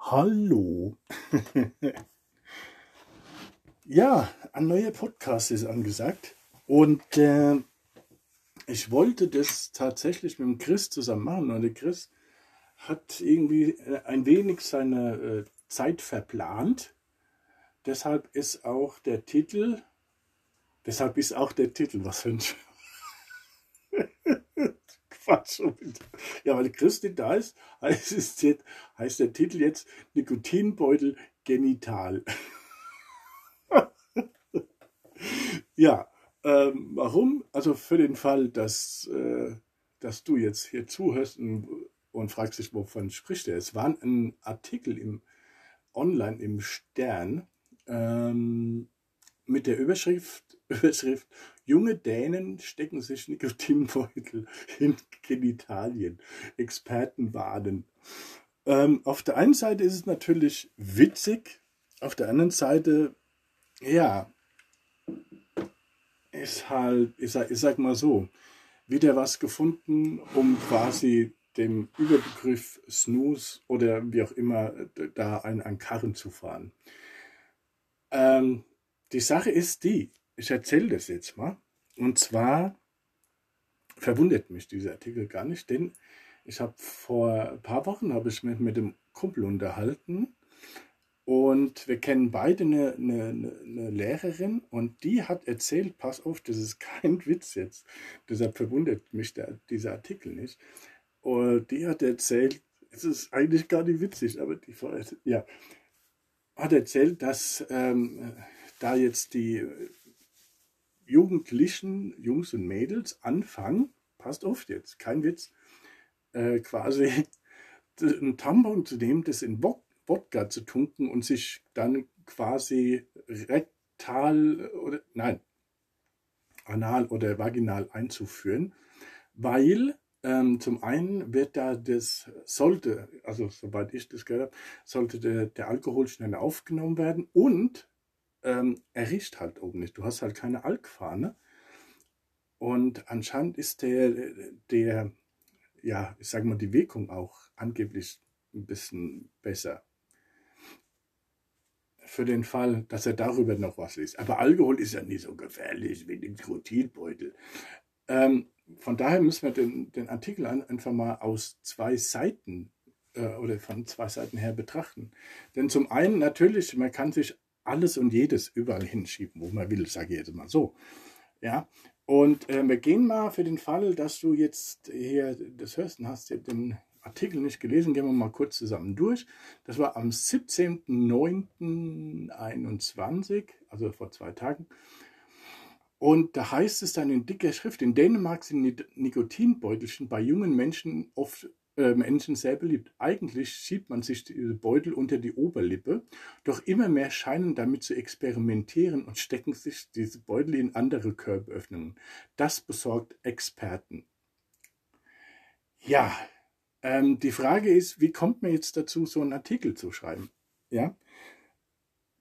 Hallo. ja, ein neuer Podcast ist angesagt. Und äh, ich wollte das tatsächlich mit dem Chris zusammen machen. Und der Chris hat irgendwie äh, ein wenig seine äh, Zeit verplant. Deshalb ist auch der Titel, deshalb ist auch der Titel, was für ein. Ja, weil Christi da ist, heißt, es jetzt, heißt der Titel jetzt Nikotinbeutel genital. ja, ähm, warum? Also für den Fall, dass, äh, dass du jetzt hier zuhörst und, und fragst dich, wovon spricht er. Es war ein Artikel im Online im Stern ähm, mit der Überschrift, Überschrift Junge Dänen stecken sich Nikotinbeutel in Genitalien. Experten warnen. Ähm, auf der einen Seite ist es natürlich witzig, auf der anderen Seite, ja, ist halt, ich sag, ich sag mal so, wieder was gefunden, um quasi dem Überbegriff Snooze oder wie auch immer da einen, einen Karren zu fahren. Ähm, die Sache ist die, ich erzähle das jetzt mal. Und zwar verwundert mich dieser Artikel gar nicht, denn ich habe vor ein paar Wochen habe ich mich mit dem Kumpel unterhalten und wir kennen beide eine, eine, eine, Lehrerin und die hat erzählt, pass auf, das ist kein Witz jetzt, deshalb verwundert mich der, dieser Artikel nicht. Und die hat erzählt, es ist eigentlich gar nicht witzig, aber die ja, hat erzählt, dass ähm, da jetzt die Jugendlichen, Jungs und Mädels anfangen, passt auf jetzt, kein Witz, äh, quasi ein Tampon zu nehmen, das in Wodka zu tunken und sich dann quasi rektal oder nein, anal oder vaginal einzuführen, weil ähm, zum einen wird da das, sollte, also soweit ich das gehört habe, sollte der, der Alkohol schneller aufgenommen werden und ähm, er riecht halt oben nicht. Du hast halt keine Alkfahne. Und anscheinend ist der, der, ja, ich sage mal, die Wirkung auch angeblich ein bisschen besser. Für den Fall, dass er darüber noch was liest. Aber Alkohol ist ja nicht so gefährlich wie den Krotilbeutel. Ähm, von daher müssen wir den, den Artikel einfach mal aus zwei Seiten äh, oder von zwei Seiten her betrachten. Denn zum einen natürlich, man kann sich alles und jedes überall hinschieben, wo man will, sage ich jetzt mal so. Ja, und äh, wir gehen mal für den Fall, dass du jetzt hier das hörst und hast den Artikel nicht gelesen, gehen wir mal kurz zusammen durch. Das war am 17.09.21, also vor zwei Tagen. Und da heißt es dann in dicker Schrift, in Dänemark sind Nikotinbeutelchen bei jungen Menschen oft Menschen sehr beliebt. Eigentlich schiebt man sich diese Beutel unter die Oberlippe, doch immer mehr scheinen damit zu experimentieren und stecken sich diese Beutel in andere Körperöffnungen. Das besorgt Experten. Ja, ähm, die Frage ist, wie kommt man jetzt dazu, so einen Artikel zu schreiben? Ja,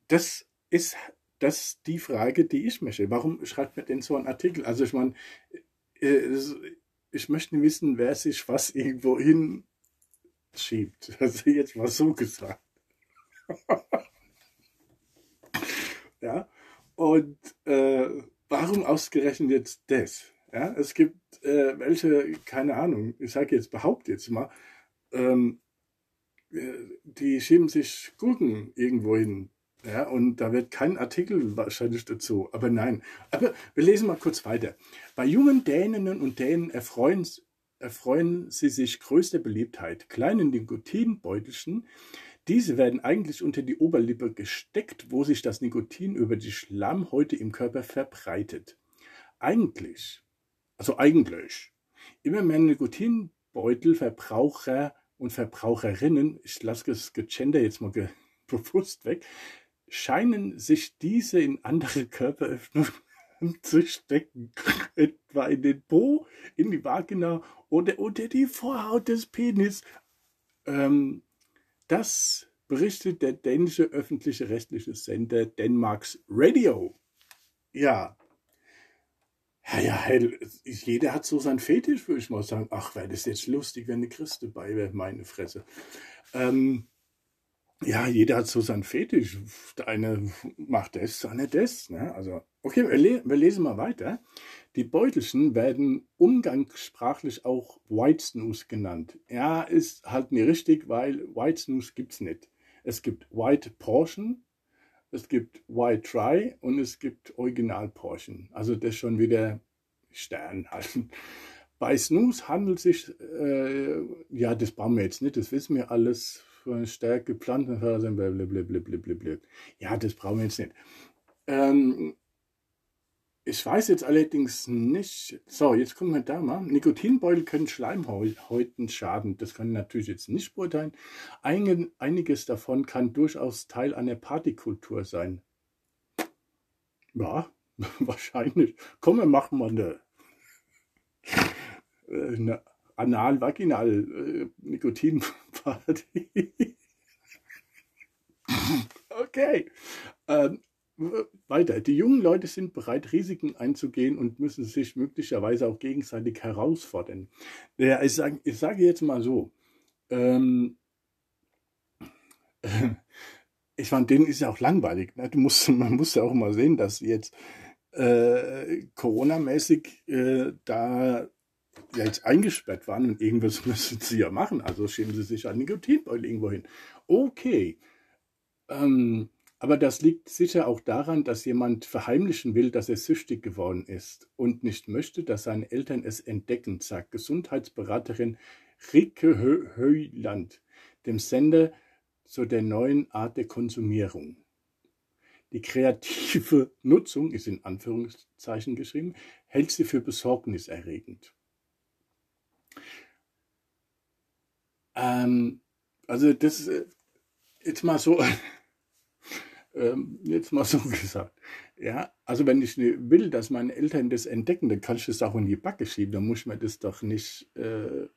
das ist das die Frage, die ich möchte. Warum schreibt man denn so einen Artikel? Also ich meine, äh, ich möchte wissen, wer sich was irgendwo hin schiebt. Also jetzt mal so gesagt. ja, und äh, warum ausgerechnet jetzt das? Ja, es gibt äh, welche, keine Ahnung, ich sage jetzt, behaupte jetzt mal, ähm, äh, die schieben sich Gurken irgendwo hin. Ja, und da wird kein Artikel wahrscheinlich dazu. Aber nein. Aber wir lesen mal kurz weiter. Bei jungen Däninnen und Dänen erfreuen, erfreuen sie sich größter Beliebtheit. Kleine Nikotinbeutelchen. Diese werden eigentlich unter die Oberlippe gesteckt, wo sich das Nikotin über die Schlammhäute im Körper verbreitet. Eigentlich, also eigentlich, immer mehr Nikotinbeutelverbraucher und Verbraucherinnen, ich lasse das Gender jetzt mal bewusst weg, scheinen sich diese in andere Körperöffnungen zu stecken, etwa in den Po, in die Vagina oder unter die Vorhaut des Penis. Ähm, das berichtet der dänische öffentliche rechtliche Sender Denmarks Radio. Ja. Ja, ja, jeder hat so seinen Fetisch, würde ich mal sagen. Ach, wäre das jetzt lustig, wenn eine Christ dabei wäre, meine Fresse. Ähm, ja, jeder hat so seinen Fetisch. Der eine macht das, der andere das. Ne? Also, okay, wir, le wir, lesen mal weiter. Die Beutelchen werden umgangssprachlich auch White Snooze genannt. Ja, ist halt nicht richtig, weil White Snooze gibt's nicht. Es gibt White Portion, es gibt White Try und es gibt Original Portion. Also das schon wieder Stern halt. Bei Snooze handelt es sich, äh, ja, das brauchen wir jetzt nicht, das wissen wir alles, von Stärke, Pflanzenfasern, blablabla. Ja, das brauchen wir jetzt nicht. Ähm, ich weiß jetzt allerdings nicht, so, jetzt gucken wir da mal. Nikotinbeutel können Schleimhäuten schaden. Das kann ich natürlich jetzt nicht beurteilen. einiges davon kann durchaus Teil einer Partykultur sein. Ja, wahrscheinlich. Komm, wir machen mal eine, äh, eine Anal-Vaginal-Nikotin-Party. okay. Ähm, weiter. Die jungen Leute sind bereit, Risiken einzugehen und müssen sich möglicherweise auch gegenseitig herausfordern. Ja, ich, sage, ich sage jetzt mal so. Ähm, ich fand, denen ist ja auch langweilig. Ne? Du musst, man muss ja auch mal sehen, dass jetzt äh, Corona-mäßig äh, da ja jetzt eingesperrt waren und irgendwas müssen sie ja machen. Also schieben sie sich an Nikotinbeutel irgendwo hin. Okay. Ähm, aber das liegt sicher auch daran, dass jemand verheimlichen will, dass er süchtig geworden ist und nicht möchte, dass seine Eltern es entdecken, sagt Gesundheitsberaterin Rike Höyland, dem Sender zu der neuen Art der Konsumierung. Die kreative Nutzung ist in Anführungszeichen geschrieben, hält sie für besorgniserregend. Ähm, also das äh, jetzt mal so ähm, jetzt mal so gesagt. Ja, also wenn ich will, dass meine Eltern das entdecken, dann kann ich das auch in die Backe schieben. Dann muss man das doch nicht, äh,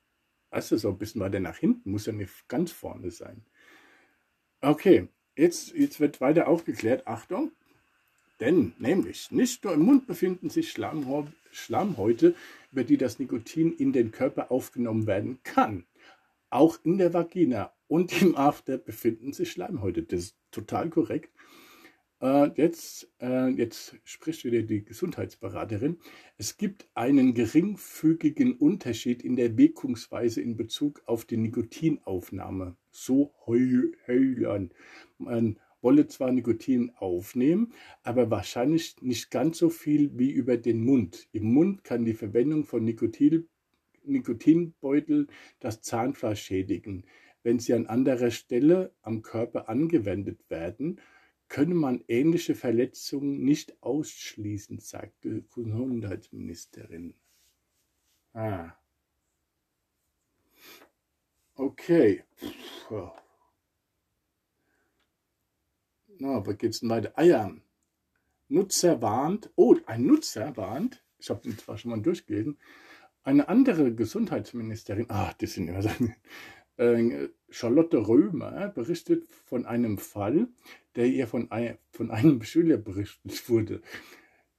du, so ein bisschen weiter nach hinten, muss ja nicht ganz vorne sein. Okay, jetzt, jetzt wird weiter aufgeklärt. Achtung, denn nämlich nicht nur im Mund befinden sich Schlammhäute, über die das Nikotin in den Körper aufgenommen werden kann. Auch in der Vagina und im After befinden sich Schleimhäute. Das ist total korrekt. Äh, jetzt, äh, jetzt spricht wieder die Gesundheitsberaterin. Es gibt einen geringfügigen Unterschied in der Wirkungsweise in Bezug auf die Nikotinaufnahme. So heulern. Man wolle zwar Nikotin aufnehmen, aber wahrscheinlich nicht ganz so viel wie über den Mund. Im Mund kann die Verwendung von Nikotin, Nikotinbeutel das Zahnfleisch schädigen. Wenn sie an anderer Stelle am Körper angewendet werden, könne man ähnliche Verletzungen nicht ausschließen, sagte Gesundheitsministerin. Ah. Okay. Na, aber geht's denn weiter? Ah ja. Nutzer warnt, oh, ein Nutzer warnt, ich habe den zwar schon mal durchgelesen, eine andere Gesundheitsministerin, ah, das sind immer so, äh, Charlotte Römer berichtet von einem Fall, der ihr von, ein, von einem Schüler berichtet wurde.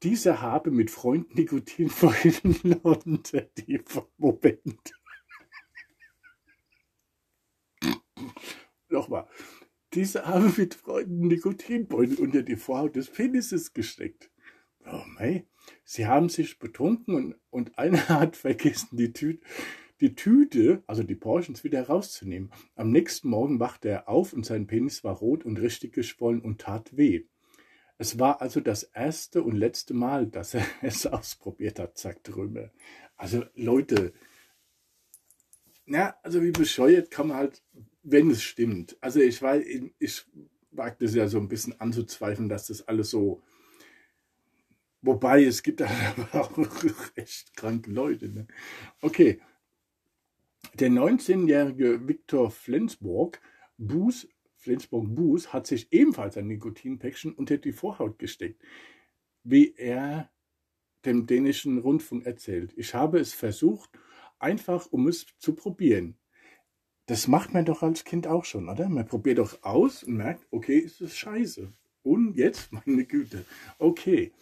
Dieser habe mit Freunden Nikotin vorhin unter die Moment. Nochmal. Dieser habe mit Freunden Nikotinbeutel unter die Vorhaut des Penises gesteckt. Oh mei. Sie haben sich betrunken und, und einer hat vergessen, die Tüte die Tüte, also die Portions, wieder rauszunehmen. Am nächsten Morgen wachte er auf und sein Penis war rot und richtig geschwollen und tat weh. Es war also das erste und letzte Mal, dass er es ausprobiert hat, sagt Römer. Also Leute, na, also wie bescheuert kann man halt, wenn es stimmt. Also ich weiß, ich wage das ja so ein bisschen anzuzweifeln, dass das alles so Wobei, es gibt aber auch echt kranke Leute. Ne? Okay, der 19-jährige Viktor Flensburg Buß, Flensburg Buß hat sich ebenfalls ein Nikotinpäckchen unter die Vorhaut gesteckt, wie er dem dänischen Rundfunk erzählt. Ich habe es versucht, einfach um es zu probieren. Das macht man doch als Kind auch schon, oder? Man probiert doch aus und merkt, okay, ist es scheiße. Und jetzt, meine Güte, okay,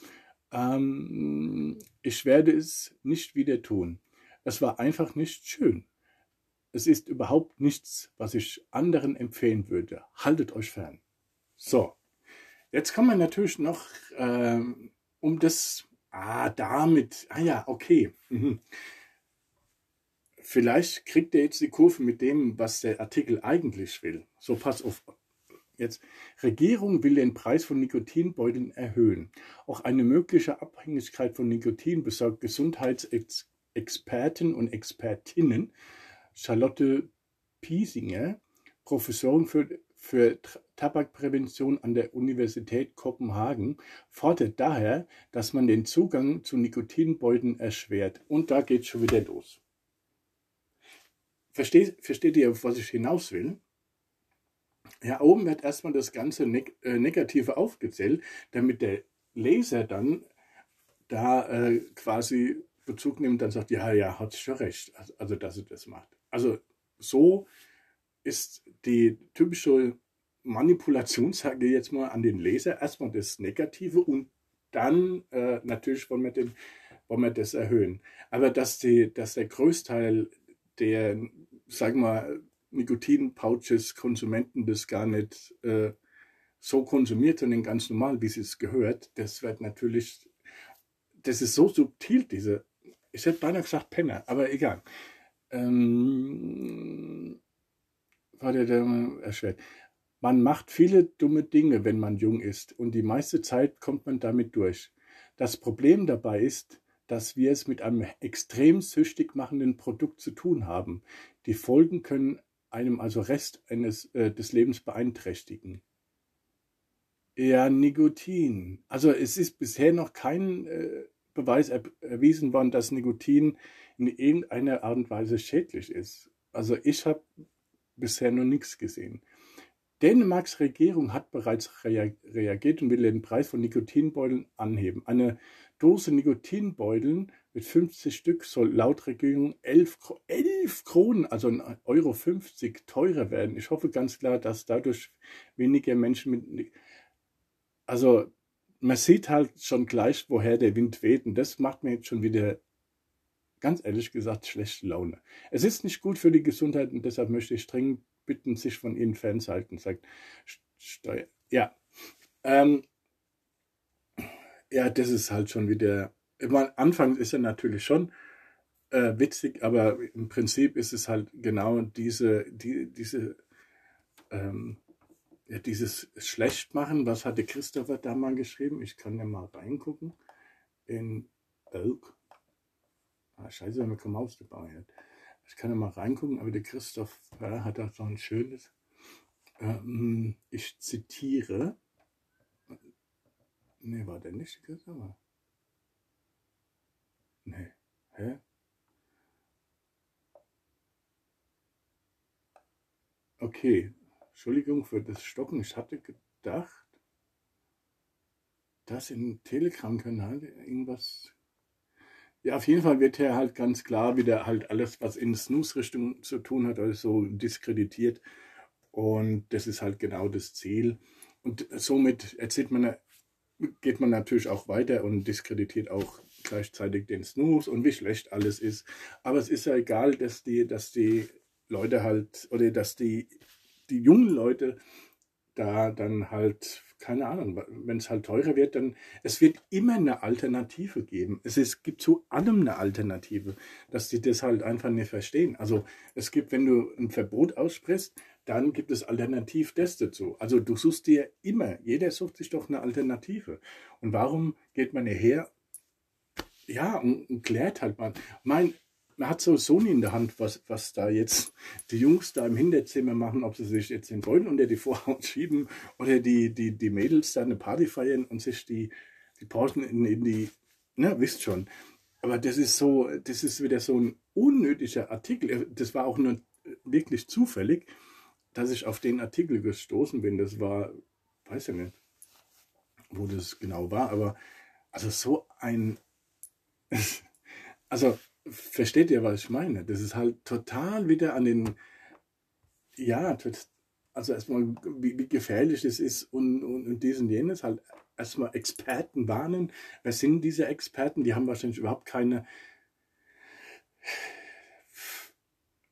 ähm, ich werde es nicht wieder tun. Es war einfach nicht schön. es ist überhaupt nichts, was ich anderen empfehlen würde. Haltet euch fern. So, jetzt kann man natürlich noch ähm, um das, ah, damit, ah ja, okay. Mhm. Vielleicht kriegt ihr jetzt die Kurve mit dem, was der Artikel eigentlich will. So, pass auf. Jetzt, Regierung will den Preis von Nikotinbeuteln erhöhen. Auch eine mögliche Abhängigkeit von Nikotin besorgt Gesundheitsexperten und Expertinnen Charlotte Piesinger, Professorin für, für Tabakprävention an der Universität Kopenhagen, fordert daher, dass man den Zugang zu Nikotinbeuteln erschwert. Und da geht schon wieder los. Versteht, versteht ihr, auf was ich hinaus will? Ja, oben wird erstmal das ganze Neg äh, Negative aufgezählt, damit der Leser dann da äh, quasi Bezug nimmt und sagt, ja, ja, hat schon recht, also, also dass er das macht. Also so ist die typische Manipulation, sage ich jetzt mal, an den Leser erstmal das Negative und dann äh, natürlich wollen wir, den, wollen wir das erhöhen. Aber dass, die, dass der Größteil der, sagen wir, Nikotin-Pouches Konsumenten das gar nicht äh, so konsumiert, sondern ganz normal, wie sie es gehört, das wird natürlich, das ist so subtil, diese, ich hätte beinahe gesagt Penner, aber egal. Ähm, war der, der erschwert. Man macht viele dumme Dinge, wenn man jung ist, und die meiste Zeit kommt man damit durch. Das Problem dabei ist, dass wir es mit einem extrem süchtig machenden Produkt zu tun haben. Die Folgen können einem also Rest eines, äh, des Lebens beeinträchtigen. Ja, Nikotin. Also es ist bisher noch kein äh, Beweis er, erwiesen worden, dass Nikotin in irgendeiner Art und Weise schädlich ist. Also ich habe bisher noch nichts gesehen. Dänemarks Regierung hat bereits reagiert und will den Preis von Nikotinbeuteln anheben. Eine Dose Nikotinbeuteln mit 50 Stück soll laut Regierung 11, 11 Kronen, also 1,50 Euro 50 teurer werden. Ich hoffe ganz klar, dass dadurch weniger Menschen mit. Also, man sieht halt schon gleich, woher der Wind weht. Und das macht mir jetzt schon wieder, ganz ehrlich gesagt, schlechte Laune. Es ist nicht gut für die Gesundheit und deshalb möchte ich dringend bitten, sich von ihnen fernzuhalten. Sagt Steuer. Ja. Ähm, ja, das ist halt schon wieder. Meine, Anfang ist er natürlich schon äh, witzig, aber im Prinzip ist es halt genau diese, die, diese, ähm, ja, dieses Schlechtmachen. Was hatte Christopher da mal geschrieben? Ich kann ja mal reingucken. In Oak. Ah, scheiße, man keine Maus dabei hat. Ich kann ja mal reingucken, aber der Christopher hat da so ein schönes. Ähm, ich zitiere. Nee, war der nicht Christopher? Nee. Hä? Okay. Entschuldigung für das Stocken. Ich hatte gedacht, dass im Telegram-Kanal irgendwas. Ja, auf jeden Fall wird hier halt ganz klar wieder halt alles, was in Snooze-Richtung zu tun hat, also diskreditiert. Und das ist halt genau das Ziel. Und somit erzählt man geht man natürlich auch weiter und diskreditiert auch gleichzeitig den Snooze und wie schlecht alles ist. Aber es ist ja egal, dass die, dass die Leute halt, oder dass die, die jungen Leute da dann halt, keine Ahnung, wenn es halt teurer wird, dann, es wird immer eine Alternative geben. Es ist, gibt zu allem eine Alternative, dass die das halt einfach nicht verstehen. Also es gibt, wenn du ein Verbot aussprichst, dann gibt es alternativ das dazu. Also du suchst dir immer, jeder sucht sich doch eine Alternative. Und warum geht man her? Ja, und, und klärt halt mal. Mein, man hat so Sony in der Hand, was, was da jetzt die Jungs da im Hinterzimmer machen, ob sie sich jetzt den Beutel unter die Vorhaut schieben oder die, die, die Mädels da eine Party feiern und sich die, die Porschen in, in die, na, wisst schon. Aber das ist so, das ist wieder so ein unnötiger Artikel. Das war auch nur wirklich zufällig dass ich auf den Artikel gestoßen bin, das war, weiß ja nicht, wo das genau war, aber also so ein, also versteht ihr, was ich meine? Das ist halt total wieder an den, ja, also erstmal, wie, wie gefährlich es ist und, und, und dies und jenes, halt erstmal Experten warnen. Wer sind diese Experten? Die haben wahrscheinlich überhaupt keine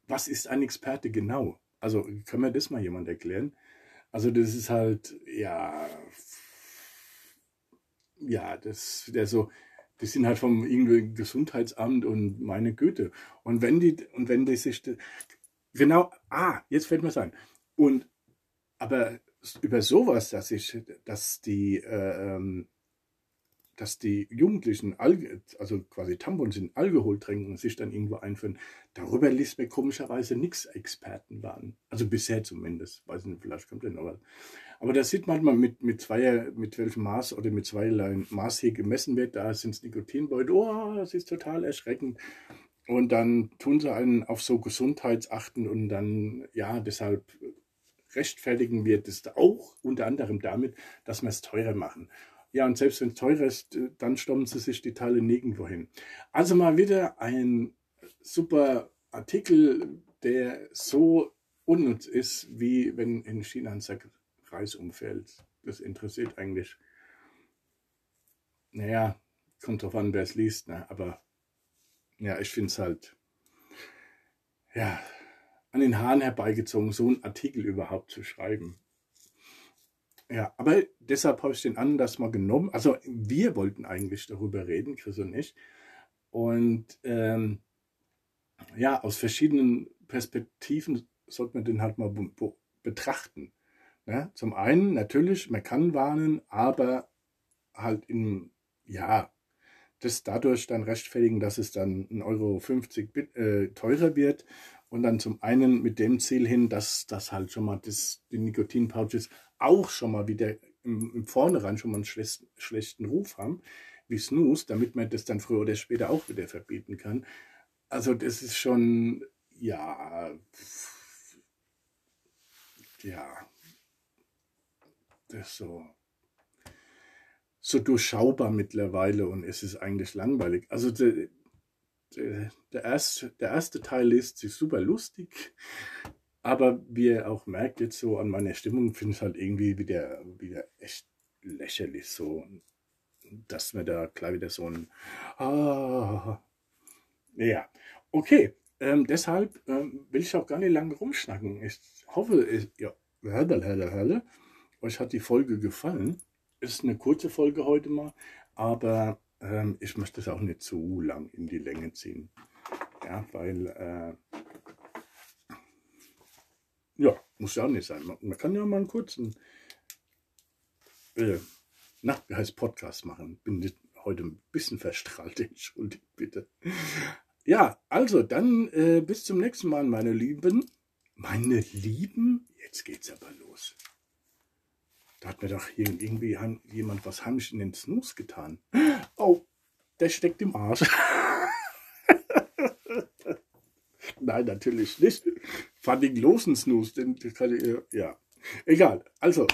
was ist ein Experte genau? Also können wir das mal jemand erklären? Also das ist halt, ja, ja, das, der so, die sind halt vom irgendwie Gesundheitsamt und meine Güte. Und wenn die, und wenn die sich, genau, ah, jetzt fällt mir ein. Und, aber über sowas, dass ich, dass die, äh, ähm, dass die Jugendlichen, also quasi Tampons in Alkohol trinken und sich dann irgendwo einführen, darüber liest mir komischerweise nichts Experten waren. Also bisher zumindest. Weiß nicht, vielleicht kommt noch was. Aber das sieht man mal mit, mit zweier, mit welchem Maß oder mit zweierlei Maß hier gemessen wird. Da sind es Nikotinbeutel. Oh, das ist total erschreckend. Und dann tun sie einen auf so Gesundheitsachten und dann, ja, deshalb rechtfertigen wir das auch unter anderem damit, dass wir es teurer machen. Ja, und selbst wenn es teurer ist, dann stommen sie sich die Teile nirgendwo hin. Also mal wieder ein super Artikel, der so unnütz ist, wie wenn in China ein Sack Reis umfällt. Das interessiert eigentlich, naja, kommt drauf an, wer es liest, ne? aber ja, ich finde es halt, ja, an den Haaren herbeigezogen, so einen Artikel überhaupt zu schreiben. Ja, aber deshalb habe ich den Anlass mal genommen. Also wir wollten eigentlich darüber reden, Chris und ich. Und ähm, ja, aus verschiedenen Perspektiven sollte man den halt mal betrachten. Ja, zum einen natürlich, man kann warnen, aber halt in, ja, das dadurch dann rechtfertigen, dass es dann 1,50 Euro äh, teurer wird und dann zum einen mit dem Ziel hin, dass das halt schon mal das, die Nikotinpouches auch schon mal wieder im, im Vornherein schon mal einen schlechten, schlechten Ruf haben, wie Snooze, damit man das dann früher oder später auch wieder verbieten kann. Also das ist schon, ja, ja, das ist so, so durchschaubar mittlerweile und es ist eigentlich langweilig. Also der, der, erste, der erste Teil ist sich super lustig, aber wie ihr auch merkt, jetzt so an meiner Stimmung, finde ich halt irgendwie wieder, wieder echt lächerlich so, dass mir da gleich wieder so ein Ah. Ja, okay. Ähm, deshalb ähm, will ich auch gar nicht lange rumschnacken. Ich hoffe, ich, ja, hörle, hörle. euch hat die Folge gefallen. Ist eine kurze Folge heute mal, aber ähm, ich möchte es auch nicht zu lang in die Länge ziehen. Ja, weil äh, ja, muss ja auch nicht sein. Man, kann ja mal einen kurzen äh, heißt Podcast machen. Bin heute ein bisschen verstrahlt, entschuldigt bitte. Ja, also dann äh, bis zum nächsten Mal, meine Lieben. Meine Lieben? Jetzt geht's aber los. Hat mir doch irgendwie jemand was heimlich in den Snooze getan. Oh, der steckt im Arsch. Nein, natürlich nicht. Funning losen Snooze, den kann ich, ja. Egal. Also,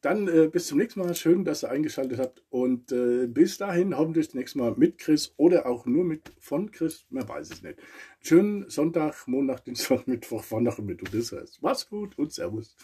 dann äh, bis zum nächsten Mal. Schön, dass ihr eingeschaltet habt. Und äh, bis dahin hoffentlich das nächste Mal mit Chris oder auch nur mit von Chris. Man weiß es nicht. Schönen Sonntag, Montag, Dienstag, Mittwoch, auch immer du das heißt. Mach's gut und Servus.